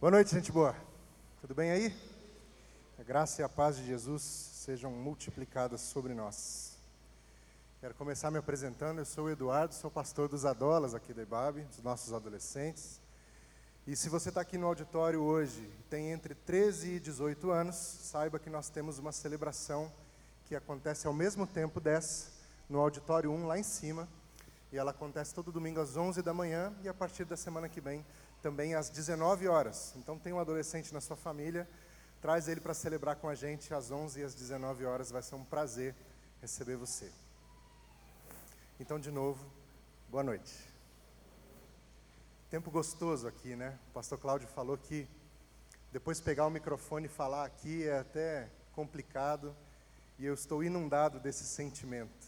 Boa noite, gente boa. Tudo bem aí? A graça e a paz de Jesus sejam multiplicadas sobre nós. Quero começar me apresentando. Eu sou o Eduardo, sou pastor dos Adolas aqui da IBAB, dos nossos adolescentes. E se você está aqui no auditório hoje e tem entre 13 e 18 anos, saiba que nós temos uma celebração que acontece ao mesmo tempo dessa, no auditório 1 lá em cima. E ela acontece todo domingo às 11 da manhã e a partir da semana que vem também às 19 horas. Então tem um adolescente na sua família, traz ele para celebrar com a gente às 11 e às 19 horas, vai ser um prazer receber você. Então, de novo, boa noite. Tempo gostoso aqui, né? O pastor Cláudio falou que depois pegar o microfone e falar aqui é até complicado, e eu estou inundado desse sentimento.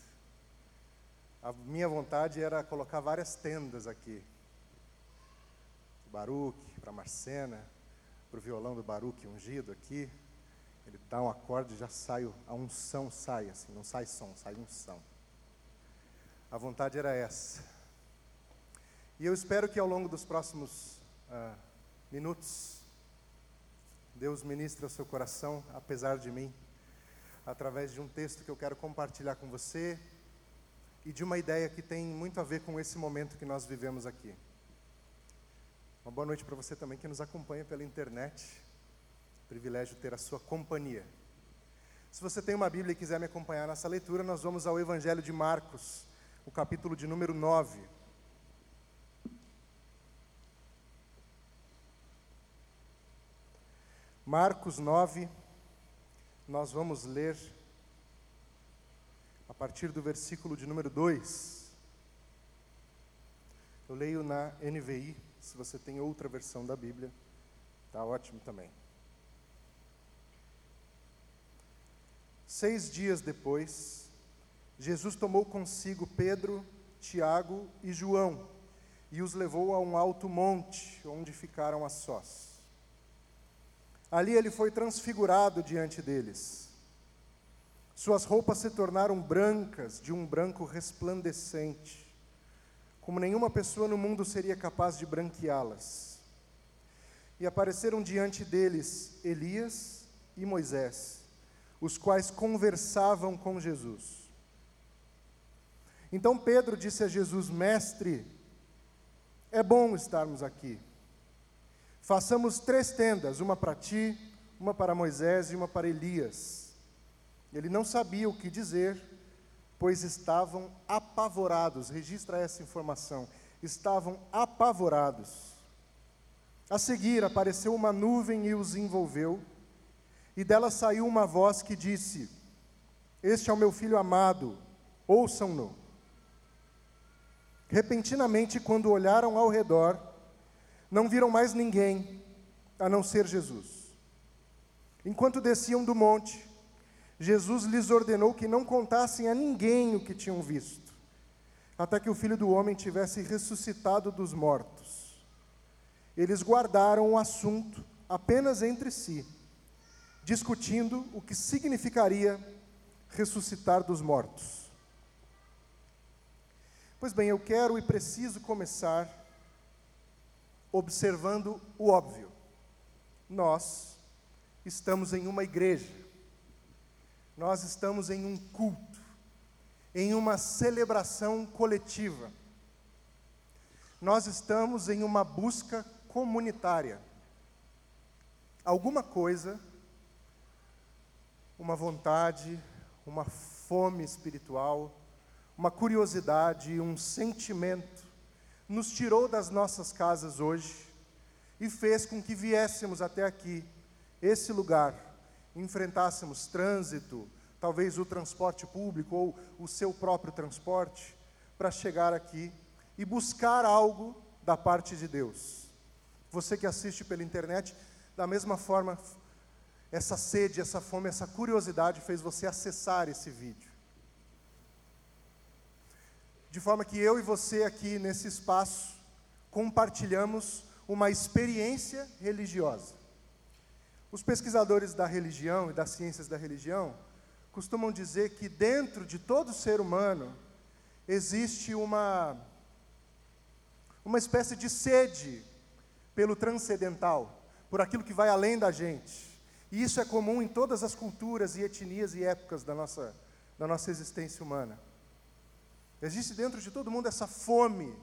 A minha vontade era colocar várias tendas aqui, Baruque, para Marcena, para o violão do Baruque ungido aqui. Ele dá um acorde e já sai, a unção sai, assim, não sai som, sai unção. A vontade era essa. E eu espero que ao longo dos próximos ah, minutos, Deus ministre ao seu coração, apesar de mim, através de um texto que eu quero compartilhar com você e de uma ideia que tem muito a ver com esse momento que nós vivemos aqui. Uma boa noite para você também que nos acompanha pela internet. Privilégio ter a sua companhia. Se você tem uma Bíblia e quiser me acompanhar nessa leitura, nós vamos ao Evangelho de Marcos, o capítulo de número 9. Marcos 9, nós vamos ler a partir do versículo de número 2. Eu leio na NVI. Se você tem outra versão da Bíblia, está ótimo também. Seis dias depois, Jesus tomou consigo Pedro, Tiago e João e os levou a um alto monte, onde ficaram a sós. Ali ele foi transfigurado diante deles. Suas roupas se tornaram brancas, de um branco resplandecente como nenhuma pessoa no mundo seria capaz de branqueá-las. E apareceram diante deles Elias e Moisés, os quais conversavam com Jesus. Então Pedro disse a Jesus: Mestre, é bom estarmos aqui. Façamos três tendas, uma para ti, uma para Moisés e uma para Elias. Ele não sabia o que dizer, pois estavam apavorados. Registra essa informação. Estavam apavorados. A seguir apareceu uma nuvem e os envolveu, e dela saiu uma voz que disse: Este é o meu filho amado, ouçam-no. Repentinamente, quando olharam ao redor, não viram mais ninguém a não ser Jesus. Enquanto desciam do monte, Jesus lhes ordenou que não contassem a ninguém o que tinham visto, até que o filho do homem tivesse ressuscitado dos mortos. Eles guardaram o assunto apenas entre si, discutindo o que significaria ressuscitar dos mortos. Pois bem, eu quero e preciso começar observando o óbvio. Nós estamos em uma igreja nós estamos em um culto, em uma celebração coletiva. Nós estamos em uma busca comunitária. Alguma coisa, uma vontade, uma fome espiritual, uma curiosidade, um sentimento, nos tirou das nossas casas hoje e fez com que viéssemos até aqui, esse lugar, enfrentássemos trânsito, talvez o transporte público ou o seu próprio transporte, para chegar aqui e buscar algo da parte de Deus. Você que assiste pela internet, da mesma forma, essa sede, essa fome, essa curiosidade fez você acessar esse vídeo. De forma que eu e você aqui nesse espaço compartilhamos uma experiência religiosa. Os pesquisadores da religião e das ciências da religião costumam dizer que dentro de todo ser humano existe uma uma espécie de sede pelo transcendental, por aquilo que vai além da gente. E isso é comum em todas as culturas e etnias e épocas da nossa, da nossa existência humana. Existe dentro de todo mundo essa fome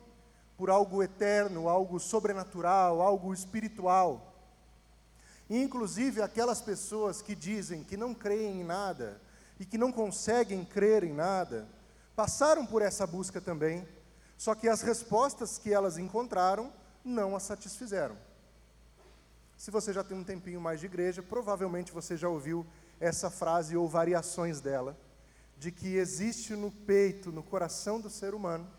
por algo eterno, algo sobrenatural, algo espiritual. E, inclusive aquelas pessoas que dizem que não creem em nada e que não conseguem crer em nada, passaram por essa busca também, só que as respostas que elas encontraram não as satisfizeram. Se você já tem um tempinho mais de igreja, provavelmente você já ouviu essa frase ou variações dela, de que existe no peito, no coração do ser humano,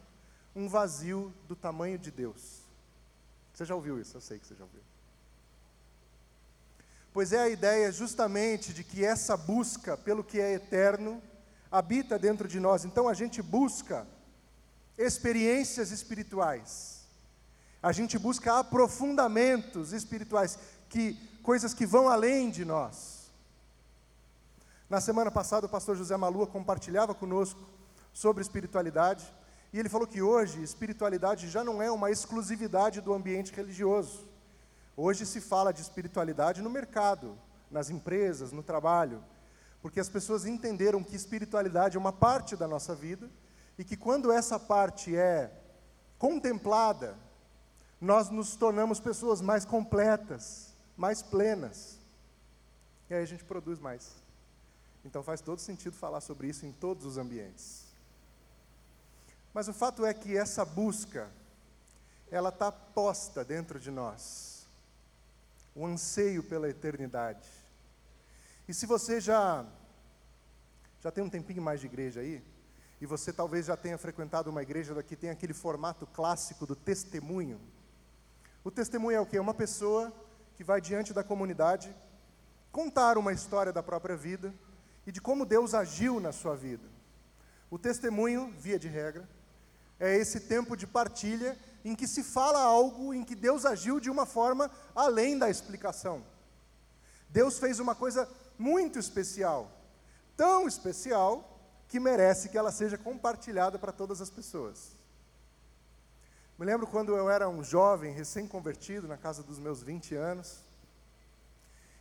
um vazio do tamanho de Deus. Você já ouviu isso? Eu sei que você já ouviu. Pois é a ideia justamente de que essa busca pelo que é eterno habita dentro de nós. Então a gente busca experiências espirituais. A gente busca aprofundamentos espirituais, que coisas que vão além de nós. Na semana passada o pastor José Malua compartilhava conosco sobre espiritualidade, e ele falou que hoje espiritualidade já não é uma exclusividade do ambiente religioso. Hoje se fala de espiritualidade no mercado, nas empresas, no trabalho porque as pessoas entenderam que espiritualidade é uma parte da nossa vida e que quando essa parte é contemplada, nós nos tornamos pessoas mais completas, mais plenas. E aí a gente produz mais. Então faz todo sentido falar sobre isso em todos os ambientes. Mas o fato é que essa busca, ela está posta dentro de nós. O anseio pela eternidade. E se você já já tem um tempinho mais de igreja aí, e você talvez já tenha frequentado uma igreja que tem aquele formato clássico do testemunho. O testemunho é o quê? É uma pessoa que vai diante da comunidade contar uma história da própria vida e de como Deus agiu na sua vida. O testemunho, via de regra, é esse tempo de partilha em que se fala algo em que Deus agiu de uma forma além da explicação. Deus fez uma coisa muito especial, tão especial que merece que ela seja compartilhada para todas as pessoas. Me lembro quando eu era um jovem, recém-convertido, na casa dos meus 20 anos,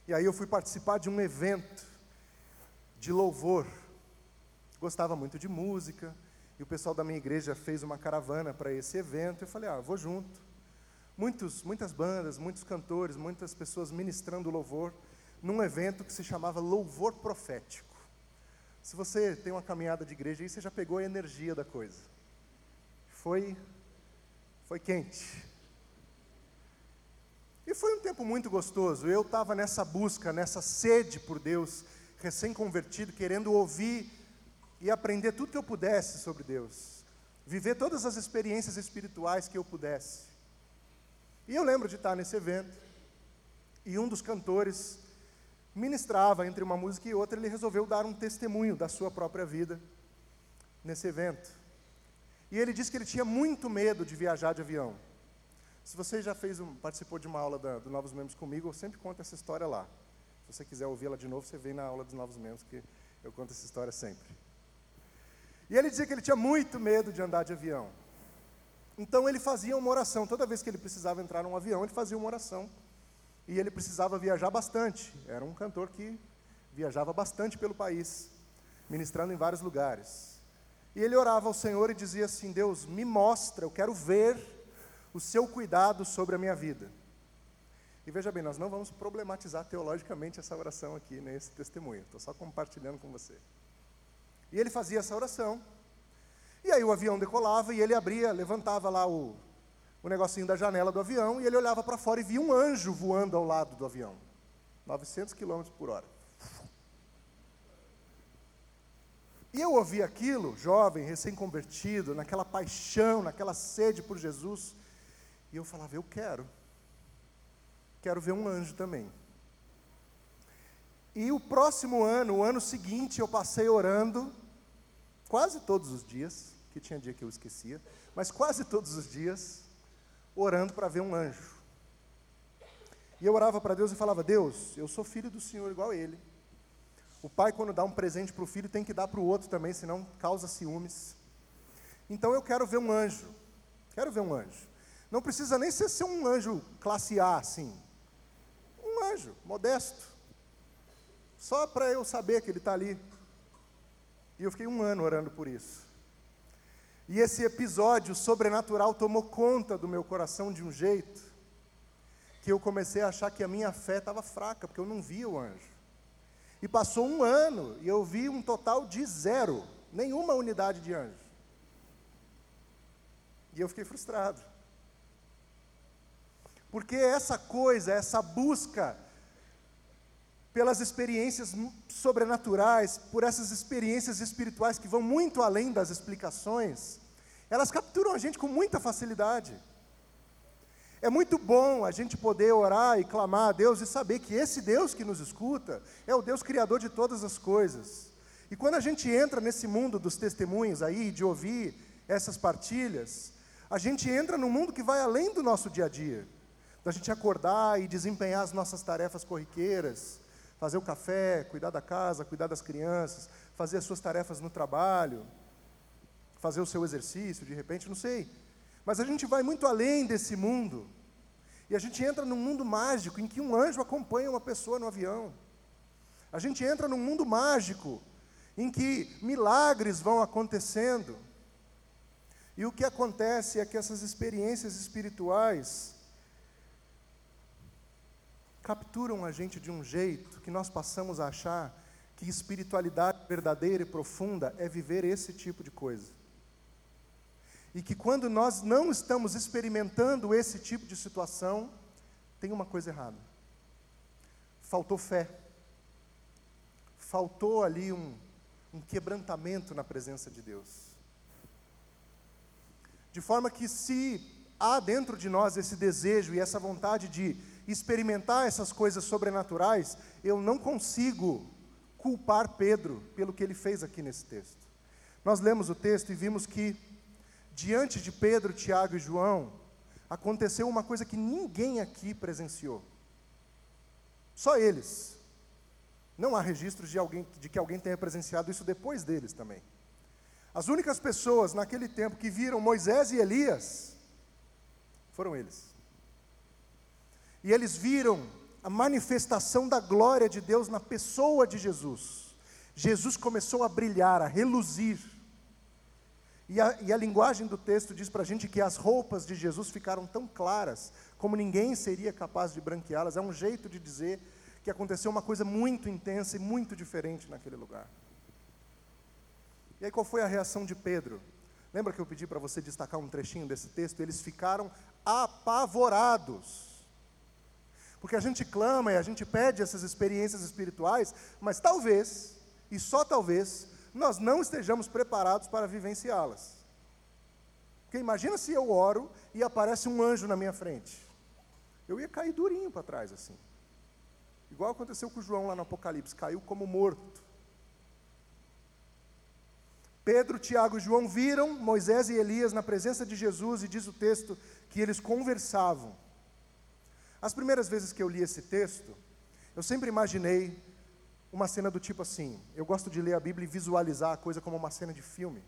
e aí eu fui participar de um evento de louvor. Gostava muito de música, e o pessoal da minha igreja fez uma caravana para esse evento. Eu falei, ah, vou junto. Muitos, muitas bandas, muitos cantores, muitas pessoas ministrando louvor num evento que se chamava Louvor Profético. Se você tem uma caminhada de igreja aí, você já pegou a energia da coisa. Foi, foi quente. E foi um tempo muito gostoso. Eu estava nessa busca, nessa sede por Deus, recém-convertido, querendo ouvir e aprender tudo que eu pudesse sobre Deus. Viver todas as experiências espirituais que eu pudesse. E eu lembro de estar nesse evento, e um dos cantores ministrava entre uma música e outra, ele resolveu dar um testemunho da sua própria vida nesse evento. E ele disse que ele tinha muito medo de viajar de avião. Se você já fez um, participou de uma aula da, do Novos Membros comigo, eu sempre conto essa história lá. Se você quiser ouvi-la de novo, você vem na aula dos Novos Membros, que eu conto essa história sempre. E ele dizia que ele tinha muito medo de andar de avião. Então ele fazia uma oração. Toda vez que ele precisava entrar num avião, ele fazia uma oração e ele precisava viajar bastante. Era um cantor que viajava bastante pelo país, ministrando em vários lugares. E ele orava ao Senhor e dizia assim: Deus, me mostra, eu quero ver o seu cuidado sobre a minha vida. E veja bem, nós não vamos problematizar teologicamente essa oração aqui, nesse testemunho, estou só compartilhando com você. E ele fazia essa oração, e aí o avião decolava e ele abria, levantava lá o, o negocinho da janela do avião e ele olhava para fora e via um anjo voando ao lado do avião. 900 km por hora. E eu ouvi aquilo, jovem, recém-convertido, naquela paixão, naquela sede por Jesus, e eu falava: Eu quero. Quero ver um anjo também. E o próximo ano, o ano seguinte, eu passei orando, quase todos os dias, que tinha dia que eu esquecia, mas quase todos os dias, orando para ver um anjo. E eu orava para Deus e falava: Deus, eu sou filho do Senhor igual ele. O pai, quando dá um presente para o filho, tem que dar para o outro também, senão causa ciúmes. Então eu quero ver um anjo. Quero ver um anjo. Não precisa nem ser, ser um anjo classe A, assim. modesto, só para eu saber que ele está ali. E eu fiquei um ano orando por isso. E esse episódio sobrenatural tomou conta do meu coração de um jeito que eu comecei a achar que a minha fé estava fraca, porque eu não via o anjo. E passou um ano e eu vi um total de zero, nenhuma unidade de anjo. E eu fiquei frustrado. Porque essa coisa, essa busca pelas experiências sobrenaturais, por essas experiências espirituais que vão muito além das explicações, elas capturam a gente com muita facilidade. É muito bom a gente poder orar e clamar a Deus e saber que esse Deus que nos escuta é o Deus criador de todas as coisas. E quando a gente entra nesse mundo dos testemunhos aí, de ouvir essas partilhas, a gente entra num mundo que vai além do nosso dia a dia. Da gente acordar e desempenhar as nossas tarefas corriqueiras, fazer o café, cuidar da casa, cuidar das crianças, fazer as suas tarefas no trabalho, fazer o seu exercício, de repente, não sei. Mas a gente vai muito além desse mundo. E a gente entra num mundo mágico em que um anjo acompanha uma pessoa no avião. A gente entra num mundo mágico em que milagres vão acontecendo. E o que acontece é que essas experiências espirituais capturam a gente de um jeito que nós passamos a achar que espiritualidade verdadeira e profunda é viver esse tipo de coisa. E que quando nós não estamos experimentando esse tipo de situação, tem uma coisa errada. Faltou fé. Faltou ali um, um quebrantamento na presença de Deus. De forma que, se há dentro de nós esse desejo e essa vontade de experimentar essas coisas sobrenaturais, eu não consigo culpar Pedro pelo que ele fez aqui nesse texto. Nós lemos o texto e vimos que, diante de Pedro, Tiago e João, aconteceu uma coisa que ninguém aqui presenciou. Só eles. Não há registros de, alguém, de que alguém tenha presenciado isso depois deles também. As únicas pessoas naquele tempo que viram Moisés e Elias foram eles. E eles viram a manifestação da glória de Deus na pessoa de Jesus. Jesus começou a brilhar, a reluzir. E a, e a linguagem do texto diz para a gente que as roupas de Jesus ficaram tão claras, como ninguém seria capaz de branqueá-las. É um jeito de dizer que aconteceu uma coisa muito intensa e muito diferente naquele lugar. E aí, qual foi a reação de Pedro? Lembra que eu pedi para você destacar um trechinho desse texto? Eles ficaram apavorados. Porque a gente clama e a gente pede essas experiências espirituais, mas talvez, e só talvez, nós não estejamos preparados para vivenciá-las. Porque imagina se eu oro e aparece um anjo na minha frente. Eu ia cair durinho para trás assim. Igual aconteceu com João lá no Apocalipse, caiu como morto. Pedro, Tiago e João viram Moisés e Elias na presença de Jesus e diz o texto que eles conversavam. As primeiras vezes que eu li esse texto, eu sempre imaginei uma cena do tipo assim. Eu gosto de ler a Bíblia e visualizar a coisa como uma cena de filme.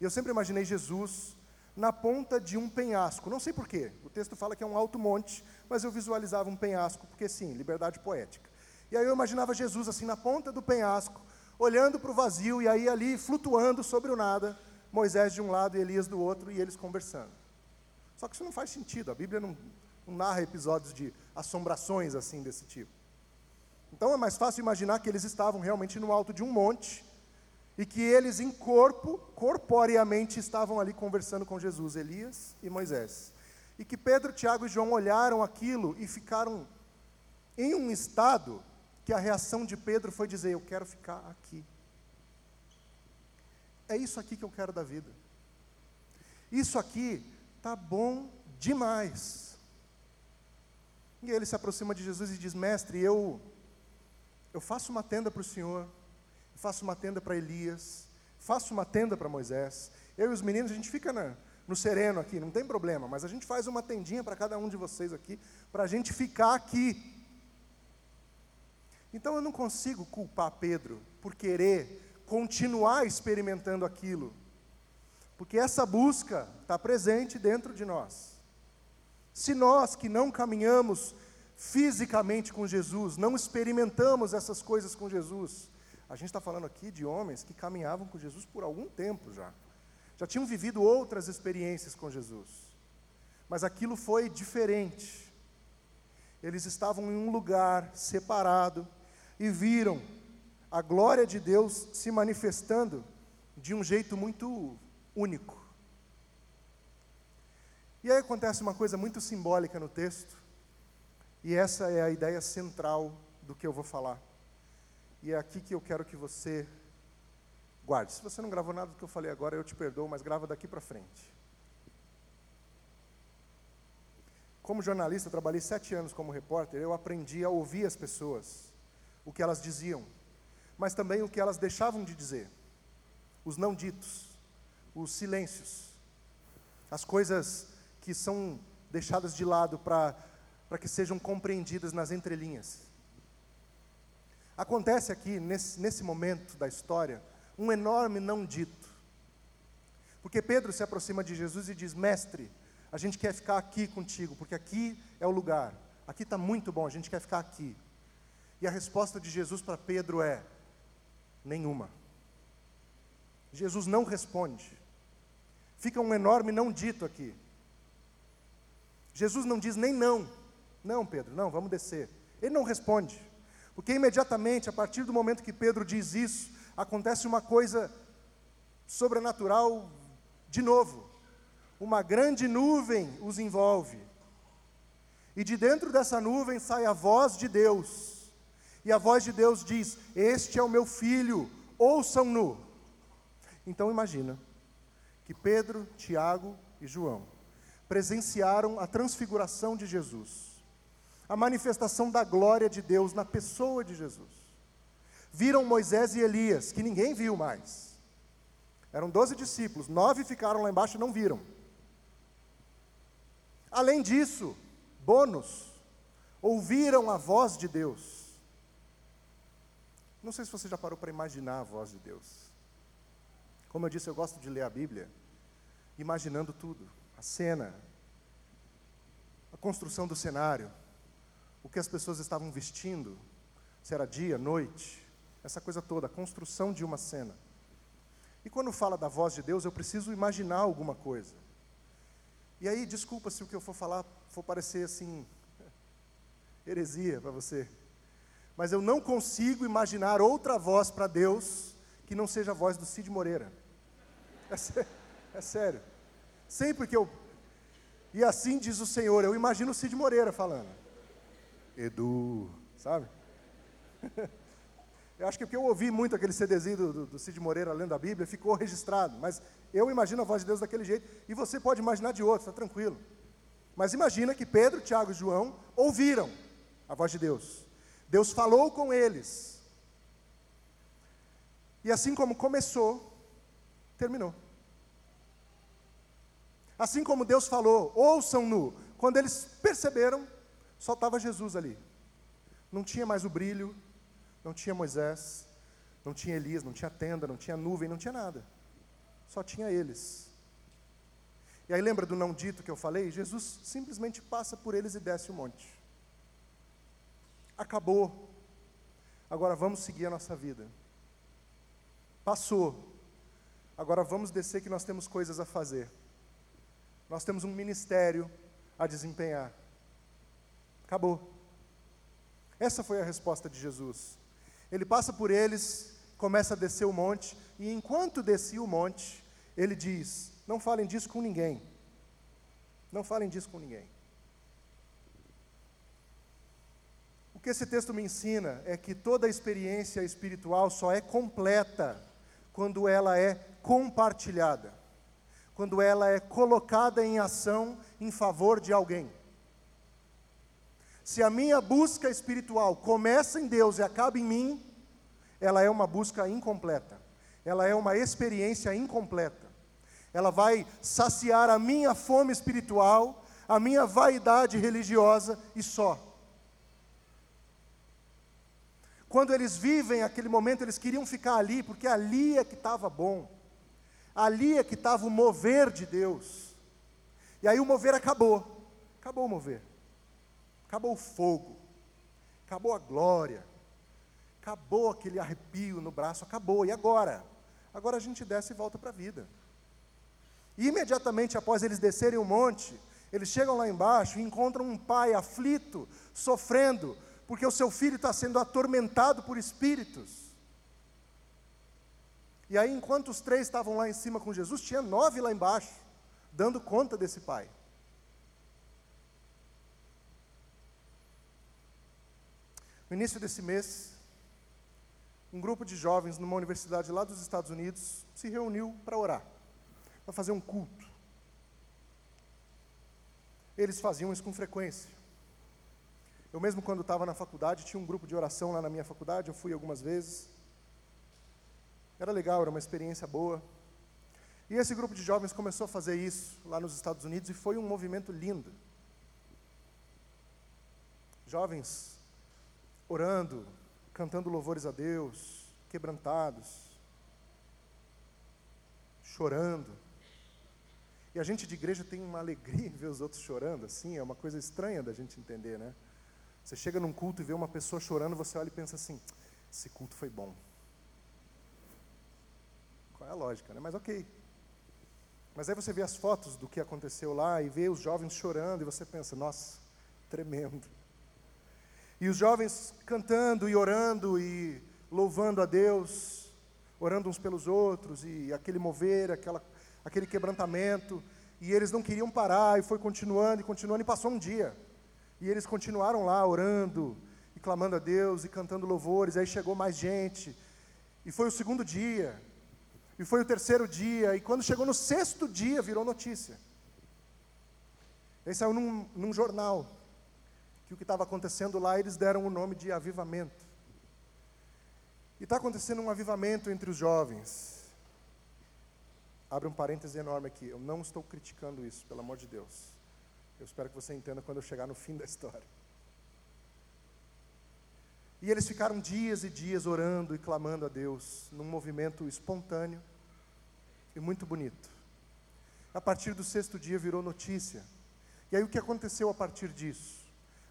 E eu sempre imaginei Jesus na ponta de um penhasco. Não sei porquê. O texto fala que é um alto monte, mas eu visualizava um penhasco, porque sim, liberdade poética. E aí eu imaginava Jesus assim na ponta do penhasco, olhando para o vazio, e aí ali flutuando sobre o nada, Moisés de um lado e Elias do outro, e eles conversando. Só que isso não faz sentido, a Bíblia não, não narra episódios de assombrações assim desse tipo. Então é mais fácil imaginar que eles estavam realmente no alto de um monte e que eles em corpo, corporeamente estavam ali conversando com Jesus, Elias e Moisés. E que Pedro, Tiago e João olharam aquilo e ficaram em um estado que a reação de Pedro foi dizer: Eu quero ficar aqui. É isso aqui que eu quero da vida. Isso aqui tá bom demais. E ele se aproxima de Jesus e diz: Mestre, eu, eu faço uma tenda para o Senhor, faço uma tenda para Elias, faço uma tenda para Moisés. Eu e os meninos, a gente fica na, no sereno aqui, não tem problema, mas a gente faz uma tendinha para cada um de vocês aqui, para a gente ficar aqui. Então eu não consigo culpar Pedro por querer continuar experimentando aquilo, porque essa busca está presente dentro de nós. Se nós que não caminhamos fisicamente com Jesus, não experimentamos essas coisas com Jesus. A gente está falando aqui de homens que caminhavam com Jesus por algum tempo já, já tinham vivido outras experiências com Jesus, mas aquilo foi diferente. Eles estavam em um lugar separado e viram a glória de Deus se manifestando de um jeito muito único. E aí acontece uma coisa muito simbólica no texto, e essa é a ideia central do que eu vou falar. E é aqui que eu quero que você guarde. Se você não gravou nada do que eu falei agora, eu te perdoo, mas grava daqui para frente. Como jornalista, trabalhei sete anos como repórter, eu aprendi a ouvir as pessoas, o que elas diziam, mas também o que elas deixavam de dizer, os não ditos, os silêncios, as coisas que são deixadas de lado para que sejam compreendidas nas entrelinhas. Acontece aqui, nesse, nesse momento da história, um enorme não dito. Porque Pedro se aproxima de Jesus e diz: Mestre, a gente quer ficar aqui contigo, porque aqui é o lugar, aqui está muito bom, a gente quer ficar aqui. E a resposta de Jesus para Pedro é: nenhuma. Jesus não responde. Fica um enorme não dito aqui. Jesus não diz nem não. Não, Pedro, não, vamos descer. Ele não responde. Porque imediatamente, a partir do momento que Pedro diz isso, acontece uma coisa sobrenatural de novo. Uma grande nuvem os envolve. E de dentro dessa nuvem sai a voz de Deus. E a voz de Deus diz: Este é o meu filho, ouçam-no. Então imagina que Pedro, Tiago e João presenciaram a transfiguração de Jesus, a manifestação da glória de Deus na pessoa de Jesus. Viram Moisés e Elias, que ninguém viu mais. Eram doze discípulos, nove ficaram lá embaixo e não viram. Além disso, bônus, ouviram a voz de Deus. Não sei se você já parou para imaginar a voz de Deus. Como eu disse, eu gosto de ler a Bíblia, imaginando tudo a cena, a construção do cenário, o que as pessoas estavam vestindo, se era dia, noite, essa coisa toda, a construção de uma cena. E quando fala da voz de Deus, eu preciso imaginar alguma coisa. E aí, desculpa se o que eu for falar for parecer assim, heresia para você. Mas eu não consigo imaginar outra voz para Deus que não seja a voz do Cid Moreira. É, sé é sério. Sempre que eu. E assim diz o Senhor, eu imagino o Cid Moreira falando. Edu, sabe? Eu acho que porque eu ouvi muito aquele CDzinho do, do, Cid Moreira lendo a Bíblia, ficou registrado. Mas eu imagino a voz de Deus daquele jeito, e você pode imaginar de outro, está tranquilo. Mas imagina que Pedro, Tiago e João ouviram a voz de Deus. Deus falou com eles. E assim como começou, terminou. Assim como Deus falou, ouçam-no. Quando eles perceberam, só estava Jesus ali. Não tinha mais o brilho, não tinha Moisés, não tinha Elias, não tinha tenda, não tinha nuvem, não tinha nada. Só tinha eles. E aí lembra do não dito que eu falei? Jesus simplesmente passa por eles e desce o monte. Acabou. Agora vamos seguir a nossa vida. Passou. Agora vamos descer que nós temos coisas a fazer. Nós temos um ministério a desempenhar. Acabou. Essa foi a resposta de Jesus. Ele passa por eles, começa a descer o monte, e enquanto descia o monte, ele diz: Não falem disso com ninguém. Não falem disso com ninguém. O que esse texto me ensina é que toda experiência espiritual só é completa quando ela é compartilhada quando ela é colocada em ação em favor de alguém. Se a minha busca espiritual começa em Deus e acaba em mim, ela é uma busca incompleta. Ela é uma experiência incompleta. Ela vai saciar a minha fome espiritual, a minha vaidade religiosa e só. Quando eles vivem aquele momento, eles queriam ficar ali, porque ali é que estava bom. Ali é que estava o mover de Deus. E aí o mover acabou. Acabou o mover. acabou o fogo, acabou a glória, acabou aquele arrepio no braço, acabou. E agora? Agora a gente desce e volta para a vida. E imediatamente após eles descerem o monte, eles chegam lá embaixo e encontram um pai aflito, sofrendo, porque o seu filho está sendo atormentado por espíritos. E aí, enquanto os três estavam lá em cima com Jesus, tinha nove lá embaixo, dando conta desse pai. No início desse mês, um grupo de jovens numa universidade lá dos Estados Unidos se reuniu para orar, para fazer um culto. Eles faziam isso com frequência. Eu mesmo quando estava na faculdade, tinha um grupo de oração lá na minha faculdade, eu fui algumas vezes. Era legal, era uma experiência boa. E esse grupo de jovens começou a fazer isso lá nos Estados Unidos e foi um movimento lindo. Jovens orando, cantando louvores a Deus, quebrantados, chorando. E a gente de igreja tem uma alegria em ver os outros chorando, assim, é uma coisa estranha da gente entender, né? Você chega num culto e vê uma pessoa chorando, você olha e pensa assim: esse culto foi bom. Qual é a lógica, né? Mas ok. Mas aí você vê as fotos do que aconteceu lá e vê os jovens chorando e você pensa: nossa, tremendo. E os jovens cantando e orando e louvando a Deus, orando uns pelos outros, e aquele mover, aquela, aquele quebrantamento, e eles não queriam parar, e foi continuando e continuando, e passou um dia. E eles continuaram lá orando e clamando a Deus e cantando louvores, aí chegou mais gente, e foi o segundo dia, e foi o terceiro dia, e quando chegou no sexto dia, virou notícia. Aí saiu num, num jornal que o que estava acontecendo lá, eles deram o nome de avivamento. E está acontecendo um avivamento entre os jovens. Abre um parêntese enorme aqui. Eu não estou criticando isso, pelo amor de Deus. Eu espero que você entenda quando eu chegar no fim da história. E eles ficaram dias e dias orando e clamando a Deus, num movimento espontâneo e muito bonito. A partir do sexto dia virou notícia. E aí o que aconteceu a partir disso?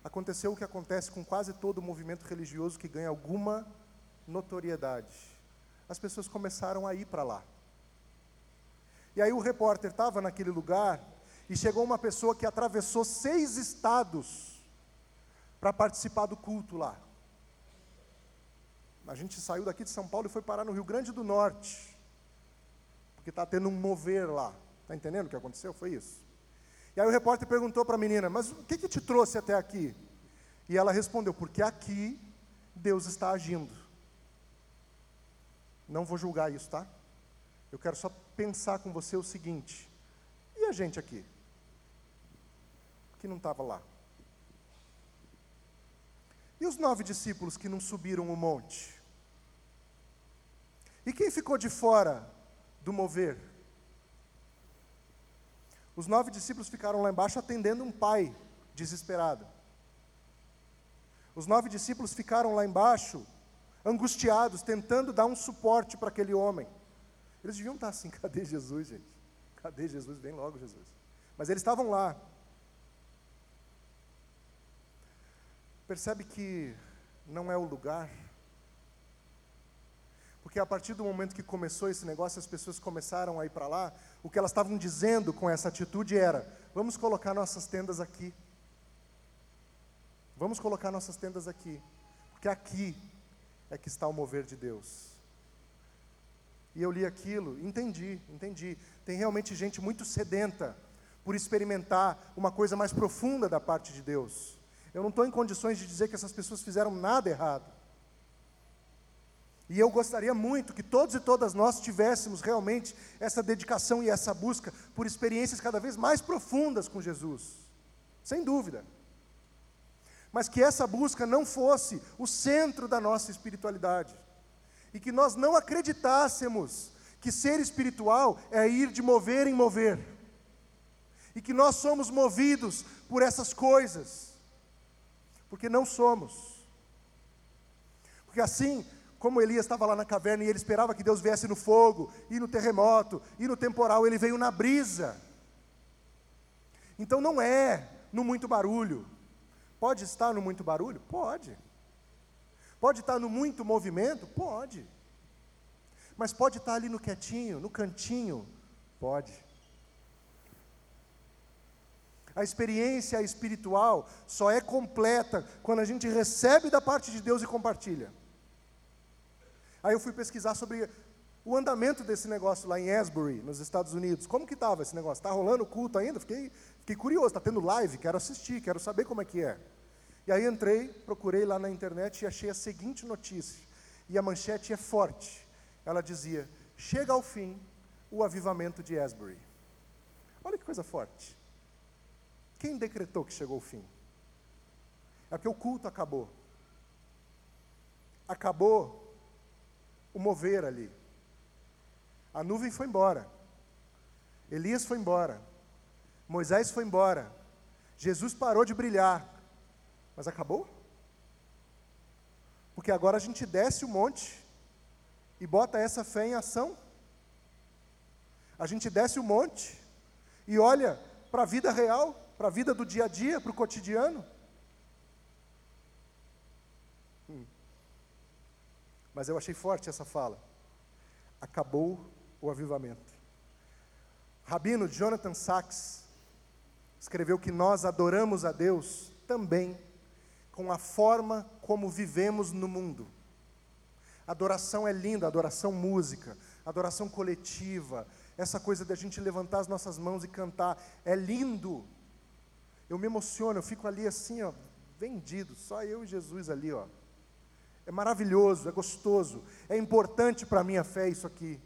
aconteceu o que acontece com quase todo movimento religioso que ganha alguma notoriedade. As pessoas começaram a ir para lá. E aí o repórter estava naquele lugar e chegou uma pessoa que atravessou seis estados para participar do culto lá. A gente saiu daqui de São Paulo e foi parar no Rio Grande do Norte, porque está tendo um mover lá. Está entendendo o que aconteceu? Foi isso. E aí o repórter perguntou para a menina: Mas o que, que te trouxe até aqui? E ela respondeu: Porque aqui Deus está agindo. Não vou julgar isso, tá? Eu quero só pensar com você o seguinte: e a gente aqui? Que não estava lá? E os nove discípulos que não subiram o monte? E quem ficou de fora do mover? Os nove discípulos ficaram lá embaixo atendendo um pai desesperado. Os nove discípulos ficaram lá embaixo, angustiados, tentando dar um suporte para aquele homem. Eles deviam estar assim: cadê Jesus, gente? Cadê Jesus? Vem logo, Jesus. Mas eles estavam lá. Percebe que não é o lugar porque a partir do momento que começou esse negócio, as pessoas começaram a ir para lá, o que elas estavam dizendo com essa atitude era: vamos colocar nossas tendas aqui. Vamos colocar nossas tendas aqui. Porque aqui é que está o mover de Deus. E eu li aquilo, entendi, entendi. Tem realmente gente muito sedenta por experimentar uma coisa mais profunda da parte de Deus. Eu não estou em condições de dizer que essas pessoas fizeram nada errado. E eu gostaria muito que todos e todas nós tivéssemos realmente essa dedicação e essa busca por experiências cada vez mais profundas com Jesus. Sem dúvida. Mas que essa busca não fosse o centro da nossa espiritualidade. E que nós não acreditássemos que ser espiritual é ir de mover em mover. E que nós somos movidos por essas coisas. Porque não somos. Porque assim, como Elias estava lá na caverna e ele esperava que Deus viesse no fogo, e no terremoto, e no temporal, ele veio na brisa. Então não é no muito barulho, Pode estar no muito barulho? Pode. Pode estar no muito movimento? Pode. Mas pode estar ali no quietinho, no cantinho? Pode. A experiência espiritual só é completa quando a gente recebe da parte de Deus e compartilha. Aí eu fui pesquisar sobre o andamento desse negócio lá em Asbury, nos Estados Unidos. Como que estava esse negócio? Está rolando culto ainda? Fiquei, fiquei curioso, está tendo live, quero assistir, quero saber como é que é. E aí entrei, procurei lá na internet e achei a seguinte notícia. E a manchete é forte. Ela dizia: Chega ao fim o avivamento de Asbury. Olha que coisa forte. Quem decretou que chegou o fim? É porque o culto acabou. Acabou o mover ali. A nuvem foi embora. Elias foi embora. Moisés foi embora. Jesus parou de brilhar. Mas acabou? Porque agora a gente desce o monte e bota essa fé em ação. A gente desce o monte e olha para a vida real, para a vida do dia a dia, para o cotidiano. Mas eu achei forte essa fala. Acabou o avivamento. Rabino Jonathan Sachs escreveu que nós adoramos a Deus também com a forma como vivemos no mundo. Adoração é linda, adoração música, adoração coletiva, essa coisa de a gente levantar as nossas mãos e cantar, é lindo. Eu me emociono, eu fico ali assim, ó, vendido, só eu e Jesus ali, ó. É maravilhoso, é gostoso, é importante para a minha fé isso aqui.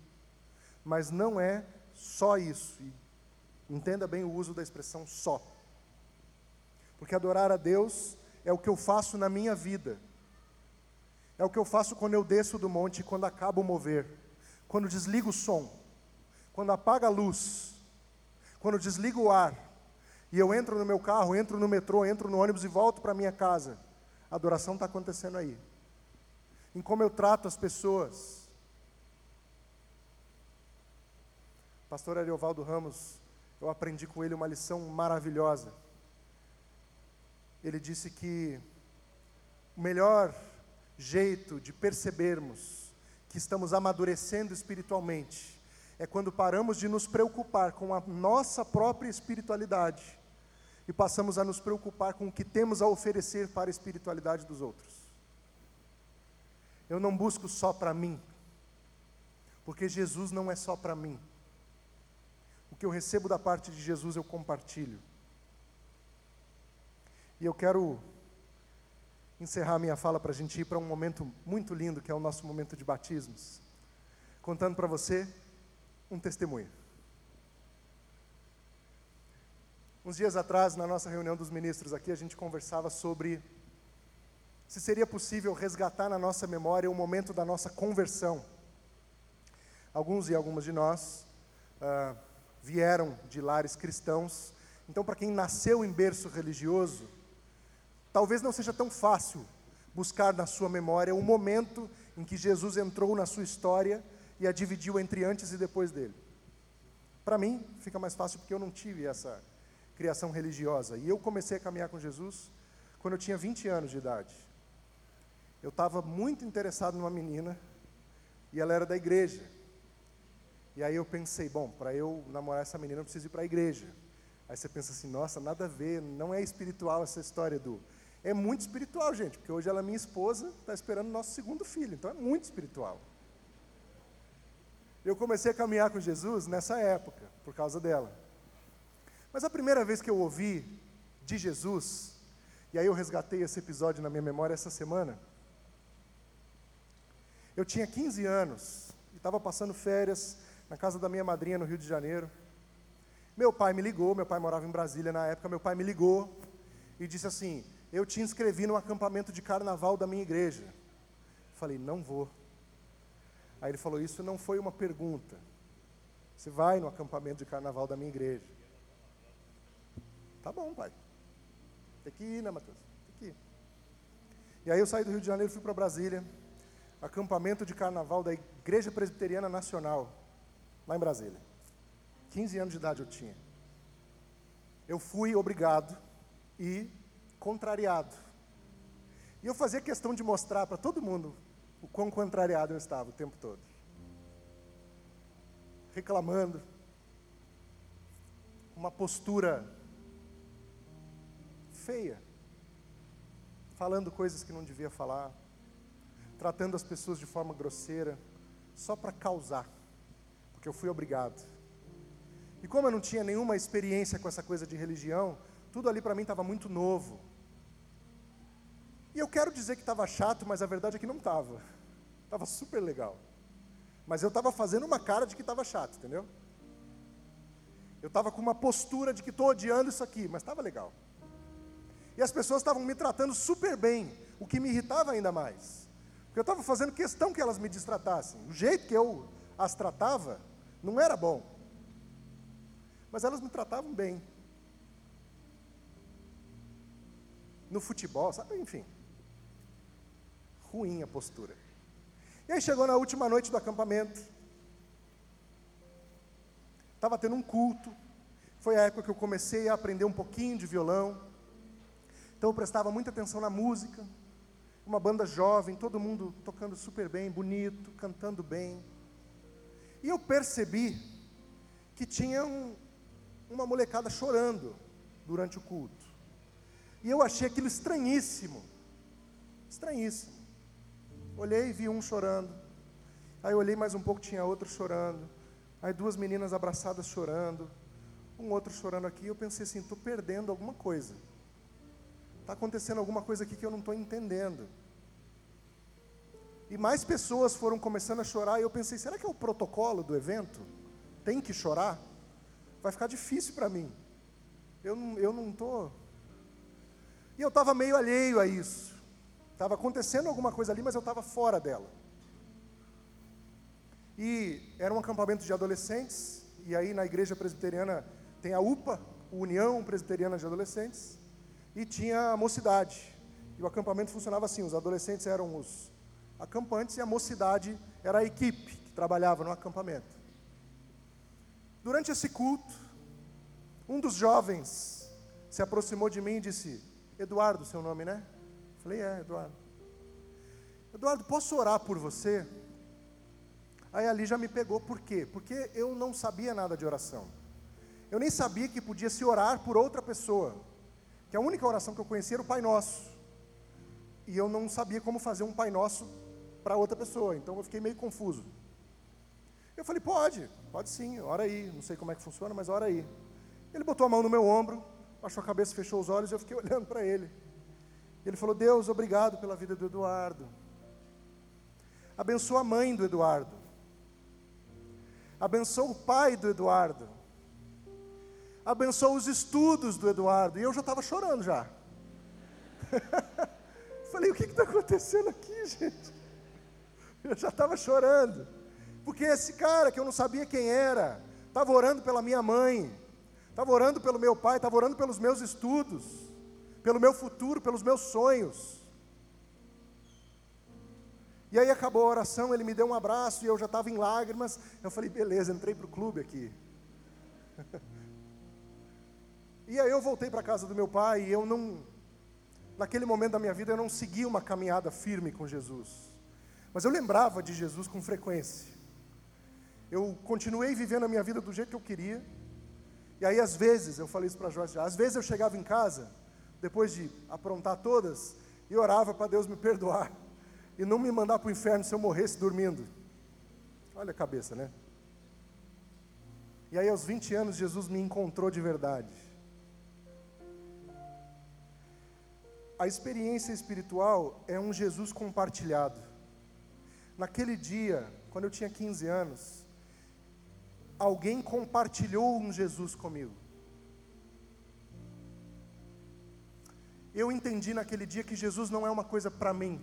Mas não é só isso. E entenda bem o uso da expressão só. Porque adorar a Deus é o que eu faço na minha vida. É o que eu faço quando eu desço do monte e quando acabo o mover. Quando desligo o som. Quando apaga a luz. Quando desligo o ar. E eu entro no meu carro, entro no metrô, entro no ônibus e volto para minha casa. A adoração está acontecendo aí. Em como eu trato as pessoas Pastor Ariovaldo Ramos, eu aprendi com ele uma lição maravilhosa. Ele disse que o melhor jeito de percebermos que estamos amadurecendo espiritualmente é quando paramos de nos preocupar com a nossa própria espiritualidade e passamos a nos preocupar com o que temos a oferecer para a espiritualidade dos outros. Eu não busco só para mim, porque Jesus não é só para mim. O que eu recebo da parte de Jesus eu compartilho. E eu quero encerrar minha fala para a gente ir para um momento muito lindo, que é o nosso momento de batismos, contando para você um testemunho. Uns dias atrás, na nossa reunião dos ministros aqui, a gente conversava sobre se seria possível resgatar na nossa memória o momento da nossa conversão. Alguns e algumas de nós uh, vieram de lares cristãos. Então, para quem nasceu em berço religioso, talvez não seja tão fácil buscar na sua memória o momento em que Jesus entrou na sua história e a dividiu entre antes e depois dele. Para mim, fica mais fácil porque eu não tive essa criação religiosa. E eu comecei a caminhar com Jesus quando eu tinha 20 anos de idade. Eu estava muito interessado numa menina e ela era da igreja. E aí eu pensei, bom, para eu namorar essa menina eu preciso ir para a igreja. Aí você pensa assim, nossa, nada a ver, não é espiritual essa história do. É muito espiritual, gente, porque hoje ela é minha esposa, está esperando o nosso segundo filho, então é muito espiritual. Eu comecei a caminhar com Jesus nessa época, por causa dela. Mas a primeira vez que eu ouvi de Jesus, e aí eu resgatei esse episódio na minha memória essa semana, eu tinha 15 anos, e estava passando férias na casa da minha madrinha no Rio de Janeiro. Meu pai me ligou, meu pai morava em Brasília na época, meu pai me ligou e disse assim: Eu te inscrevi no acampamento de carnaval da minha igreja. Falei: Não vou. Aí ele falou: Isso não foi uma pergunta. Você vai no acampamento de carnaval da minha igreja. Tá bom, pai. Tem que ir, né, Matheus? Tem que ir. E aí eu saí do Rio de Janeiro fui para Brasília. Acampamento de carnaval da Igreja Presbiteriana Nacional lá em Brasília. 15 anos de idade eu tinha. Eu fui obrigado ir contrariado. E eu fazia questão de mostrar para todo mundo o quão contrariado eu estava o tempo todo. Reclamando. Uma postura feia. Falando coisas que não devia falar. Tratando as pessoas de forma grosseira. Só para causar. Porque eu fui obrigado. E como eu não tinha nenhuma experiência com essa coisa de religião, tudo ali para mim estava muito novo. E eu quero dizer que estava chato, mas a verdade é que não estava. Estava super legal. Mas eu estava fazendo uma cara de que estava chato, entendeu? Eu estava com uma postura de que estou odiando isso aqui, mas estava legal. E as pessoas estavam me tratando super bem, o que me irritava ainda mais. Porque eu estava fazendo questão que elas me distratassem. O jeito que eu as tratava não era bom. Mas elas me tratavam bem. No futebol, sabe? Enfim ruim a postura. E aí chegou na última noite do acampamento. Estava tendo um culto. Foi a época que eu comecei a aprender um pouquinho de violão. Então eu prestava muita atenção na música. Uma banda jovem, todo mundo tocando super bem, bonito, cantando bem. E eu percebi que tinha um, uma molecada chorando durante o culto. E eu achei aquilo estranhíssimo. Estranhíssimo. Olhei e vi um chorando. Aí olhei mais um pouco, tinha outro chorando. Aí duas meninas abraçadas chorando. Um outro chorando aqui. Eu pensei assim: estou perdendo alguma coisa. Está acontecendo alguma coisa aqui que eu não estou entendendo. E mais pessoas foram começando a chorar. E eu pensei: será que é o protocolo do evento? Tem que chorar? Vai ficar difícil para mim. Eu não estou. Eu não tô... E eu estava meio alheio a isso. Estava acontecendo alguma coisa ali, mas eu estava fora dela. E era um acampamento de adolescentes, e aí na igreja presbiteriana tem a UPA, União Presbiteriana de Adolescentes, e tinha a mocidade. E o acampamento funcionava assim: os adolescentes eram os acampantes e a mocidade era a equipe que trabalhava no acampamento. Durante esse culto, um dos jovens se aproximou de mim e disse: Eduardo, seu nome, né? Falei, é, Eduardo. Eduardo, posso orar por você? Aí ali já me pegou, por quê? Porque eu não sabia nada de oração. Eu nem sabia que podia se orar por outra pessoa. Que a única oração que eu conhecia era o Pai Nosso. E eu não sabia como fazer um Pai Nosso para outra pessoa. Então eu fiquei meio confuso. Eu falei, pode, pode sim, ora aí. Não sei como é que funciona, mas ora aí. Ele botou a mão no meu ombro, baixou a cabeça, fechou os olhos e eu fiquei olhando para ele. Ele falou: Deus, obrigado pela vida do Eduardo. Abençoa a mãe do Eduardo. Abençoa o pai do Eduardo. Abençoa os estudos do Eduardo. E eu já estava chorando já. Falei, o que está acontecendo aqui, gente? Eu já estava chorando. Porque esse cara que eu não sabia quem era, estava orando pela minha mãe, estava orando pelo meu pai, estava orando pelos meus estudos pelo meu futuro, pelos meus sonhos. E aí acabou a oração, ele me deu um abraço e eu já estava em lágrimas. Eu falei, beleza, entrei para o clube aqui. e aí eu voltei para casa do meu pai e eu não, naquele momento da minha vida, eu não segui uma caminhada firme com Jesus. Mas eu lembrava de Jesus com frequência. Eu continuei vivendo a minha vida do jeito que eu queria. E aí, às vezes, eu falei isso para Joyce, às vezes eu chegava em casa depois de aprontar todas, e orava para Deus me perdoar e não me mandar para o inferno se eu morresse dormindo. Olha a cabeça, né? E aí, aos 20 anos, Jesus me encontrou de verdade. A experiência espiritual é um Jesus compartilhado. Naquele dia, quando eu tinha 15 anos, alguém compartilhou um Jesus comigo. eu entendi naquele dia que Jesus não é uma coisa para mim.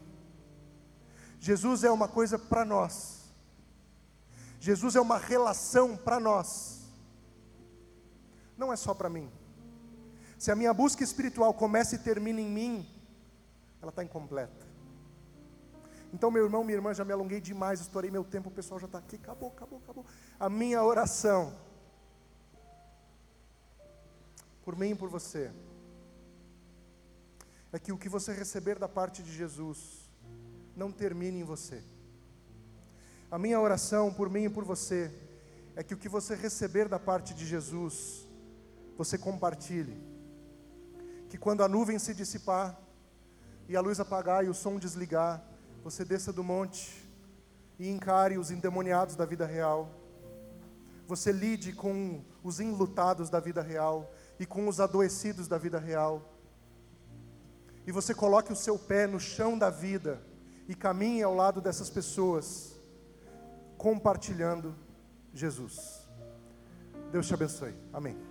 Jesus é uma coisa para nós. Jesus é uma relação para nós. Não é só para mim. Se a minha busca espiritual começa e termina em mim, ela está incompleta. Então, meu irmão, minha irmã, já me alonguei demais, estourei meu tempo, o pessoal já está aqui, acabou, acabou, acabou. A minha oração, por mim e por você, é que o que você receber da parte de Jesus não termine em você. A minha oração por mim e por você é que o que você receber da parte de Jesus, você compartilhe. Que quando a nuvem se dissipar, e a luz apagar e o som desligar, você desça do monte e encare os endemoniados da vida real. Você lide com os enlutados da vida real e com os adoecidos da vida real. E você coloque o seu pé no chão da vida e caminhe ao lado dessas pessoas, compartilhando Jesus. Deus te abençoe. Amém.